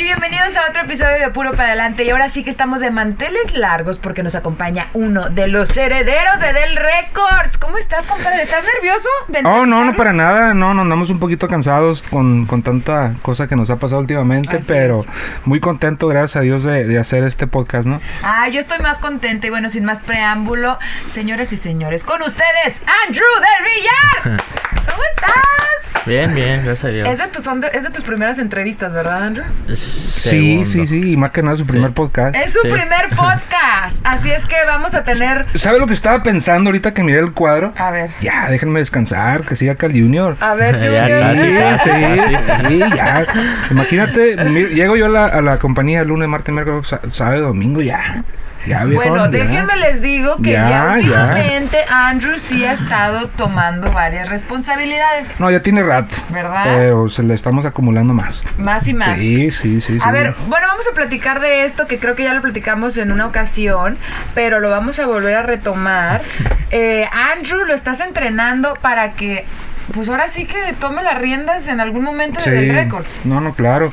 Y bienvenidos a otro episodio de Puro para Adelante. Y ahora sí que estamos de manteles largos porque nos acompaña uno de los herederos de Del Records. ¿Cómo estás, compadre? ¿Estás nervioso? de Oh, no, no para nada, no, nos andamos un poquito cansados con, con tanta cosa que nos ha pasado últimamente, Así pero es. muy contento, gracias a Dios, de, de hacer este podcast, ¿no? Ah, yo estoy más contenta y bueno, sin más preámbulo, señores y señores, con ustedes, Andrew del Villar. ¿Cómo estás? Bien, bien, gracias a Dios. Es de, tus, son de- es de tus primeras entrevistas, ¿verdad, Andrew? Sí, sí, sí, y más que nada su primer Sí. podcast. Es su Sí. primer podcast. Así es que vamos a tener. ¿Sabe lo que estaba pensando ahorita que miré el cuadro? A ver. Ya, déjenme descansar, que siga Cal Junior. A ver, Ya Junior. Sí, sí, ya. Imagínate, mi- llego yo a la, a la compañía lunes, martes, miércoles, sábado, domingo, ya. Ya, Bueno, ya. déjenme les digo que ya. últimamente Andrew sí ha estado tomando varias responsabilidades. No, ya tiene rato. ¿Verdad? Pero se le estamos acumulando más. Más y más. Sí, sí, sí. A sí. ver, bueno, vamos a platicar de esto que creo que ya lo platicamos en una ocasión, pero lo vamos a volver a retomar. Eh, Andrew, lo estás entrenando para que, pues ahora sí que tome las riendas en algún momento de Del Records. No, no, claro.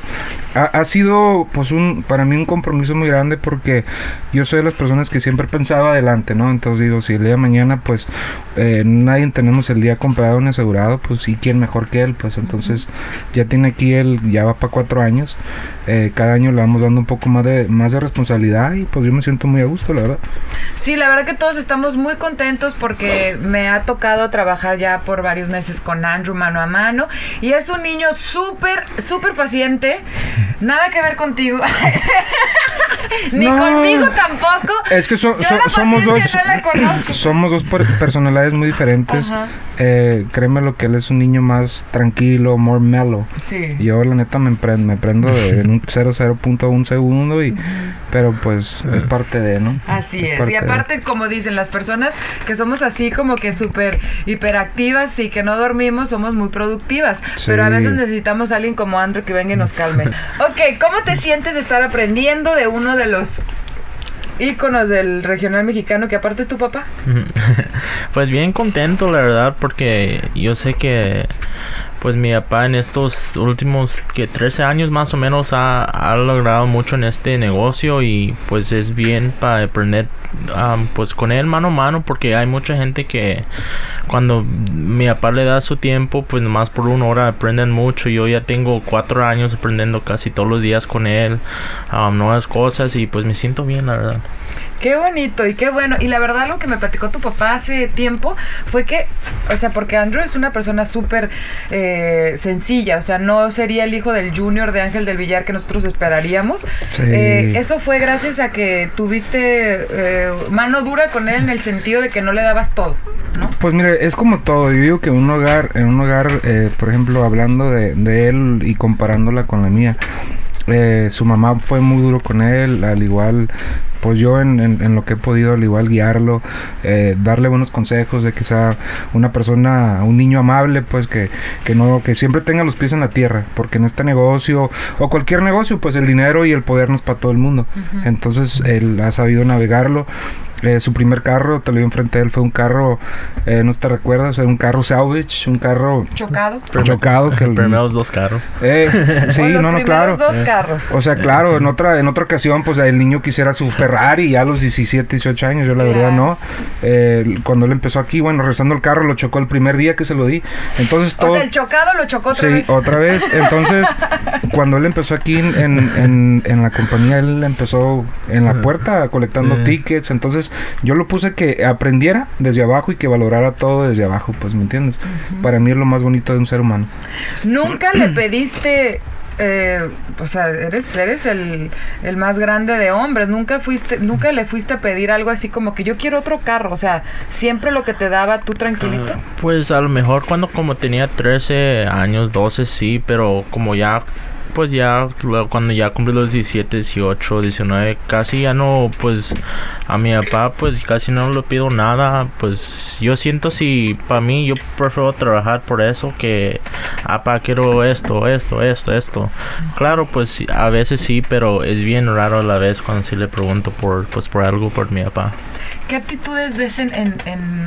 Ha, ha sido, pues, un, para mí un compromiso muy grande porque yo soy de las personas que siempre he pensado adelante, ¿no? Entonces digo, si el día de mañana, pues, eh, nadie tenemos el día comprado ni asegurado, pues sí, ¿quién mejor que él? Pues entonces ya tiene aquí él, ya va para cuatro años. Eh, cada año le vamos dando un poco más de, más de responsabilidad y pues yo me siento muy a gusto, la verdad. Sí, la verdad que todos estamos muy contentos porque me ha tocado trabajar ya por varios meses con Andrew mano a mano y es un niño súper, súper paciente. Nada que ver contigo. Ni No. conmigo tampoco. Es que so- Yo so- la somos dos no la conozco. somos dos per- personalidades muy diferentes. Eh, créeme lo que él es un niño más tranquilo, more mellow. Sí. Yo la neta me prendo, me prendo de- en un 0.01 segundo y pero pues es parte de, ¿no? Así es. parte Y de. aparte, como dicen las personas que somos así como que súper hiperactivas y que no dormimos, somos muy productivas. Sí. Pero a veces necesitamos a alguien como Andrew que venga y nos calme. ok, ¿cómo te sientes de estar aprendiendo de uno de los íconos del regional mexicano que aparte es tu papá? Pues bien contento, la verdad, porque yo sé que pues mi papá en estos últimos que 13 años más o menos ha, ha logrado mucho en este negocio y pues es bien para aprender am, pues con él mano a mano porque hay mucha gente que cuando mi papá le da su tiempo pues nomás por una hora aprenden mucho yo ya tengo cuatro años aprendiendo casi todos los días con él nuevas cosas y pues me siento bien la verdad Qué bonito y qué bueno. Y la verdad lo que me platicó tu papá hace tiempo fue que, o sea, porque Andrew es una persona súper eh, sencilla, o sea, no sería el hijo del junior de Ángel del Villar que nosotros esperaríamos. Sí. Eh, eso fue gracias a que tuviste eh, mano dura con él en el sentido de que no le dabas todo, ¿no? Pues mire, es como todo. Yo digo que un hogar, en un hogar, eh, por ejemplo, hablando de, de él y comparándola con la mía, eh, su mamá fue muy duro con él, al igual, pues yo en, en- en lo que he podido, al igual guiarlo, eh, darle buenos consejos de que sea una persona, un niño amable, pues que, que no, que siempre tenga los pies en la tierra, porque en este negocio o cualquier negocio, pues el dinero y el poder no es para todo el mundo. Entonces él ha sabido navegarlo. Eh, su primer carro, te lo vi enfrente de él, fue un carro, eh, no te recuerdas, era un carro salvage, un carro Chocado. chocado que el, primeros dos carros eh, sí, O los no, no, primeros claro. dos Eh. carros. O sea, claro, en otra en otra ocasión, pues el niño quisiera su Ferrari ya a los 17, 18 años, yo la Claro. verdad no. Eh, cuando él empezó aquí, bueno, rezando el carro, lo chocó el primer día que se lo di. Entonces O todo... sea, el chocado lo chocó otra sí, vez. otra vez. Entonces, cuando él empezó aquí en, en, en- en la compañía, él empezó en la puerta colectando tickets. Entonces, yo lo puse que aprendiera desde abajo y que valorara todo desde abajo, pues, ¿me entiendes? Para mí es lo más bonito de un ser humano. Nunca le pediste, eh, o sea, eres, eres el, el más grande de hombres. Nunca fuiste, nunca le fuiste a pedir algo así como que yo quiero otro carro. O sea, siempre lo que te daba tú tranquilito. Ah, Pues a lo mejor cuando como tenía 13 años, 12 sí, pero como ya pues ya cuando ya cumplí los 17, 18, 19, casi ya no, pues a mi papá pues casi no le pido nada. Pues yo siento si para mí yo prefiero trabajar por eso que, papá quiero esto, esto, esto, esto. Claro, pues a veces sí, pero es bien raro a la vez cuando sí le pregunto por, pues por algo por mi papá. ¿Qué aptitudes ves en,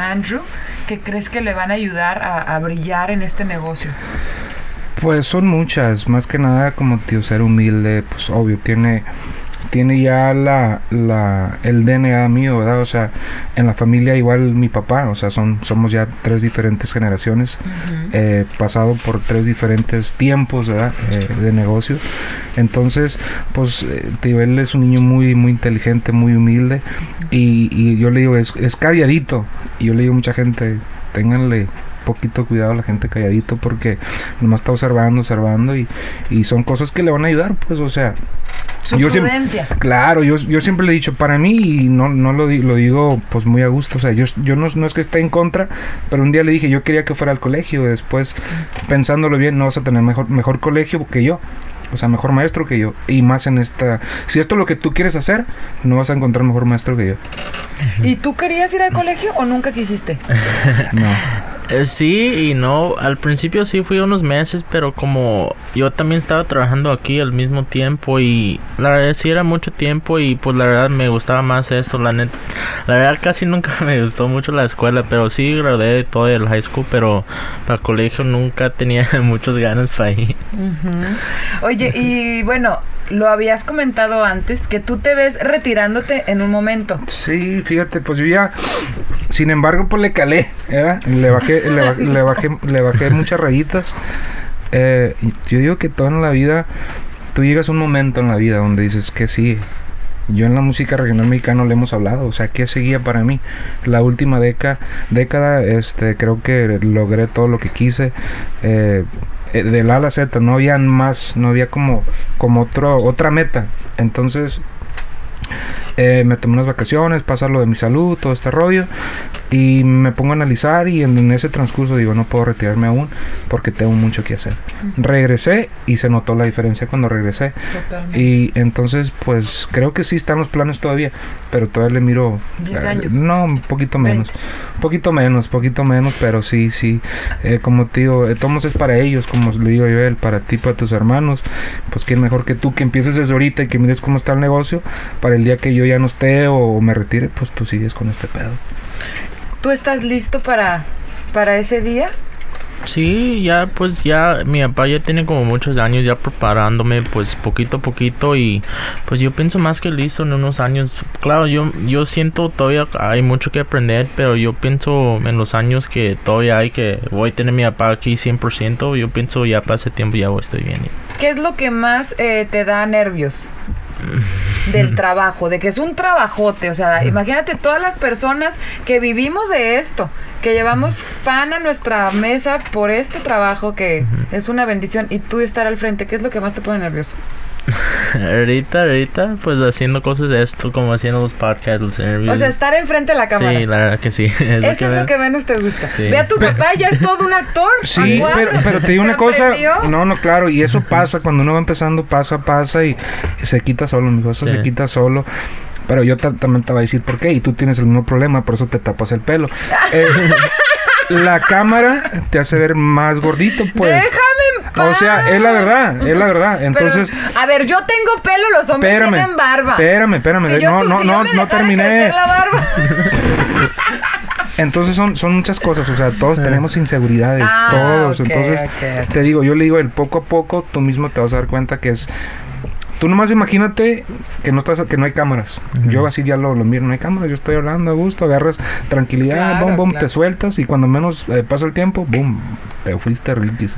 Andrew que crees que le van a ayudar a brillar en este negocio? Pues son muchas, más que nada como tío ser humilde, pues obvio, tiene tiene ya la, la el DNA mío, ¿verdad? O sea, en la familia igual mi papá, o sea, son somos ya tres diferentes generaciones, eh, pasado por tres diferentes tiempos, ¿verdad? Eh, de negocio. Entonces, pues, eh, tío, él es un niño muy, muy inteligente, muy humilde, y, y yo le digo, es, es calladito, y yo le digo a mucha gente, ténganle poquito cuidado a la gente calladito porque nomás está observando, observando y, y son cosas que le van a ayudar, pues, o sea, Su yo siempre, claro, yo, yo siempre le he dicho, para mí, y no, no lo digo pues muy a gusto, o sea, yo, yo no, no es que esté en contra, pero un día le dije, yo quería que fuera al colegio, después, pensándolo bien, no vas a tener mejor, mejor colegio que yo. O sea, mejor maestro que yo. Y más en esta... Si esto es lo que tú quieres hacer, no vas a encontrar mejor maestro que yo. ¿Y tú querías ir al colegio o nunca quisiste? No. Eh, sí y no. Al principio sí fui unos meses, pero como yo también estaba trabajando aquí al mismo tiempo y la verdad sí era mucho tiempo y pues la verdad me gustaba más esto, la neta. La verdad casi nunca me gustó mucho la escuela, pero sí gradué de todo el high school, pero para el colegio nunca tenía muchas ganas para ir. Oye, y bueno, lo habías comentado antes, que tú te ves retirándote en un momento. Sí, fíjate, pues yo ya, sin embargo, pues le calé, ¿verdad? Le bajé, le bajé, le bajé, le bajé muchas rayitas. Eh, yo digo que toda la vida, tú llegas a un momento en la vida donde dices que sí. Yo en la música regional mexicana le hemos hablado, o sea, ¿qué seguía para mí? La última década, década este, creo que logré todo lo que quise. Eh, eh, del A a la Z, no había más, no había como, como otro, otra meta. Entonces, eh, me tomé unas vacaciones, pasa lo de mi salud, todo este rollo, y me pongo a analizar y en, en ese transcurso digo, no puedo retirarme aún porque tengo mucho que hacer. Regresé y se notó la diferencia cuando regresé. Totalmente. Y entonces, pues creo que sí están los planes todavía, pero todavía le miro... Diez eh, años. No, un poquito menos. Un poquito menos, poquito menos, pero sí, sí. Eh, como tío, eh, tomos es para ellos, como le digo yo, él, para ti, para tus hermanos. Pues quién mejor que tú que empieces desde ahorita y que mires cómo está el negocio para el día que yo ya no esté o me retire, pues tú sigues con este pedo. ¿Tú estás listo para, para ese día? Sí, ya pues ya mi papá ya tiene como muchos años ya preparándome pues poquito a poquito y pues yo pienso más que listo en unos años. Claro, yo yo siento todavía hay mucho que aprender, pero yo pienso en los años que todavía hay que voy a tener mi papá aquí 100%, yo pienso ya para ese tiempo ya voy estar bien. ¿Qué es lo que más eh, te da nervios? Del trabajo, de que es un trabajote, o sea, imagínate todas las personas que vivimos de esto, que llevamos pan a nuestra mesa por este trabajo que es una bendición y tú estar al frente, ¿qué es lo que más te pone nervioso? ahorita, ahorita, pues haciendo cosas de esto, como haciendo los podcasts, los interviews. O sea, estar enfrente de la cámara. Sí, la verdad que sí. Es Eso es lo que menos te gusta. Sí. Ve a tu papá, ya es todo un actor. Sí, pero, pero te digo una cosa. aprendió. No, no, claro, y eso pasa cuando uno va empezando, pasa, pasa y se quita solo, mi eso Sí. se quita solo. Pero yo ta- también te voy a decir por qué, y tú tienes el mismo problema, por eso te tapas el pelo. Eh, la cámara te hace ver más gordito, pues. Déjame. O sea, es la verdad, es la verdad. Pero, Entonces, a ver, yo tengo pelo, los hombres espérame. tienen barba. Espérame, espérame. Si yo, no, tú- no, si yo no, me no terminé. crecer la barba. Entonces son, son muchas cosas, o sea, todos tenemos inseguridades, Ah, todos. Entonces, te digo, yo le digo, el poco a poco, tú mismo te vas a dar cuenta que es... Tú nomás imagínate que no estás, que no hay cámaras. Yo así ya lo, lo miro, no hay cámaras, yo estoy hablando a gusto, agarras tranquilidad, Claro, boom, boom, claro. te sueltas y cuando menos eh, pasa el tiempo, boom, te fuiste riquis.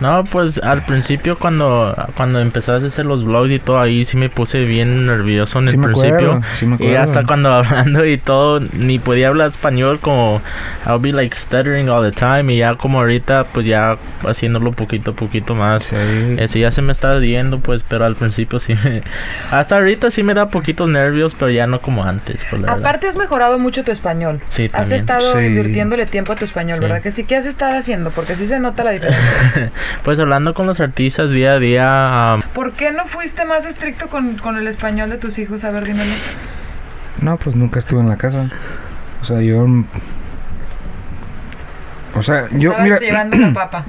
No, pues al principio cuando cuando empezaste a hacer los vlogs y todo ahí sí me puse bien nervioso en Sí el me principio. acuerdo, sí me y hasta cuando hablando y todo ni podía hablar español como I'll be like stuttering all the time y ya como ahorita pues ya haciéndolo poquito a poquito más. Sí. Ese ya se me está yendo pues, pero al principio sí me hasta ahorita sí me da poquitos nervios, pero ya no como antes, pues, la verdad. Aparte has mejorado mucho tu español. Sí, Has también. estado Sí. invirtiéndole tiempo a tu español, Sí. ¿verdad? Que sí, ¿qué has estado haciendo? Porque sí se nota la diferencia. Pues hablando con los artistas día a día. um, ¿Por qué no fuiste más estricto con, con el español de tus hijos? A ver, dímelo. No, pues nunca estuve en la casa. O sea, yo... O sea, yo, Estabas mira, llevando la papa.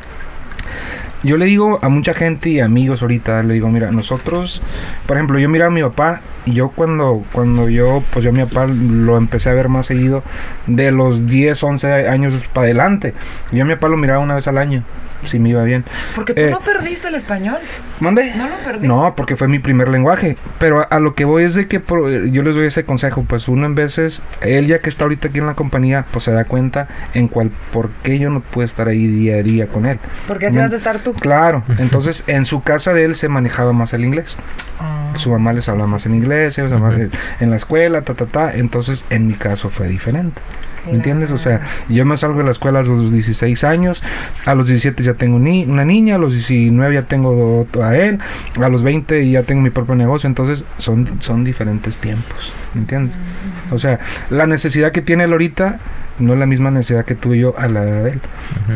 Yo le digo a mucha gente y amigos ahorita, le digo, mira, nosotros, por ejemplo, yo miraba a mi papá y yo cuando, cuando yo, pues yo a mi papá lo empecé a ver más seguido de los 10, 11 años para adelante. Yo a mi papá lo miraba una vez al año, si me iba bien. Porque tú Eh, no perdiste el español. ¿Mande? No lo perdiste. No, porque fue mi primer lenguaje. Pero a, a lo que voy es de que pro- yo les doy ese consejo. Pues uno en veces, él ya que está ahorita aquí en la compañía, pues se da cuenta en cuál, por qué yo no puedo estar ahí día a día con él. Porque así No. vas a estar tú. Claro, entonces en su casa de él se manejaba más el inglés. Ah, Su mamá les hablaba sí, más sí, en sí. inglés, ellos en la escuela, ta, ta, ta. Entonces en mi caso fue diferente. ¿Me entiendes? O sea, yo me salgo de la escuela a los 16 años, a los 17 ya tengo ni- una niña, a los 19 ya tengo otro- a él, a los 20 ya tengo mi propio negocio, entonces son, son diferentes tiempos, ¿me entiendes? O sea, la necesidad que tiene él ahorita no es la misma necesidad que tuve yo a la edad de él.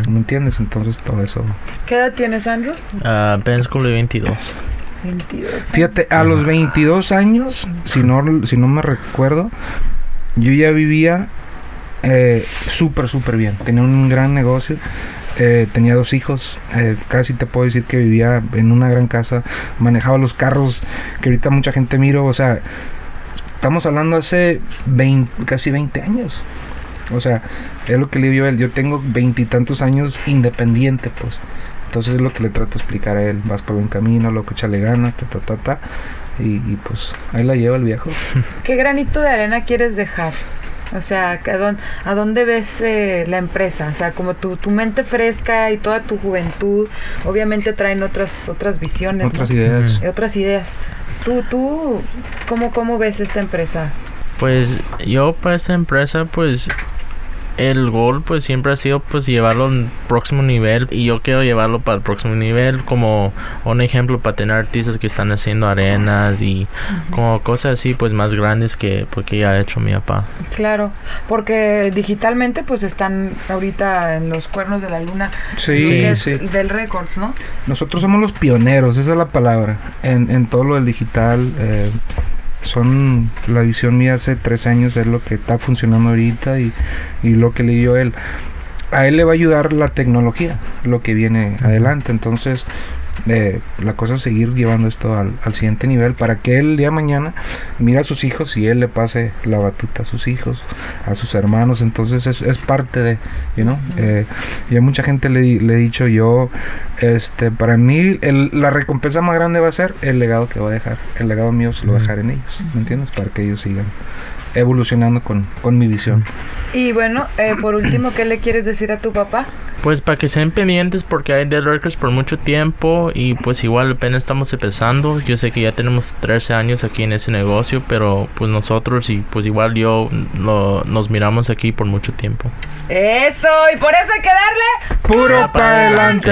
¿me entiendes? Entonces todo eso... ¿Qué edad tienes, Andrew? Ah, apenas cumplí 22. 22. Fíjate, a los 22 años, si no, si no me recuerdo, yo ya vivía eh, súper, súper bien. Tenía un gran negocio, eh, tenía dos hijos, eh, casi te puedo decir que vivía en una gran casa, manejaba los carros que ahorita mucha gente miro, o sea, estamos hablando hace 20, casi 20 años. O sea, es lo que le digo a él, yo tengo veintitantos años independiente, pues. Entonces es lo que le trato de explicar a él, vas por buen camino, loco, échale ganas, ta, ta, ta, ta. Y, y, pues ahí la lleva el viejo. ¿Qué granito de arena quieres dejar? O sea, ¿a dónde, a dónde ves eh, la empresa? O sea, como tu, tu mente fresca y toda tu juventud, obviamente traen otras otras visiones, Otras ¿no? ideas. Eh, otras ideas. Tú, tú, ¿cómo, cómo ves esta empresa? Pues yo para esta empresa, pues el gol pues siempre ha sido pues llevarlo al próximo nivel y yo quiero llevarlo para el próximo nivel como un ejemplo para tener artistas que están haciendo arenas y como cosas así pues más grandes que porque ya ha hecho mi papá. Claro, porque digitalmente pues están ahorita en los cuernos de la luna Sí, sí. del Records, ¿no? Nosotros somos los pioneros, esa es la palabra, en, en todo lo del digital. eh, son la visión mía hace tres años, es lo que está funcionando ahorita y, y lo que le dio él. A él le va a ayudar la tecnología, lo que viene adelante. Entonces, eh, la cosa es seguir llevando esto al, al siguiente nivel para que él el día de mañana mire a sus hijos y él le pase la batuta a sus hijos, a sus hermanos. Entonces, es, es parte de, you know, eh, y a mucha gente le, le he dicho yo, este, para mí el- la recompensa más grande va a ser el legado que va a dejar. El legado mío se lo va a dejar en ellos, ¿me entiendes? Para que ellos sigan evolucionando con, con mi visión. Y bueno, eh, por último, ¿qué le quieres decir a tu papá? Pues para que sean pendientes porque hay Dead Records por mucho tiempo y pues igual apenas estamos empezando. Yo sé que ya tenemos 13 años aquí en ese negocio, pero pues nosotros y pues igual yo lo- nos miramos aquí por mucho tiempo. Eso, y por eso hay que darle Puro para adelante.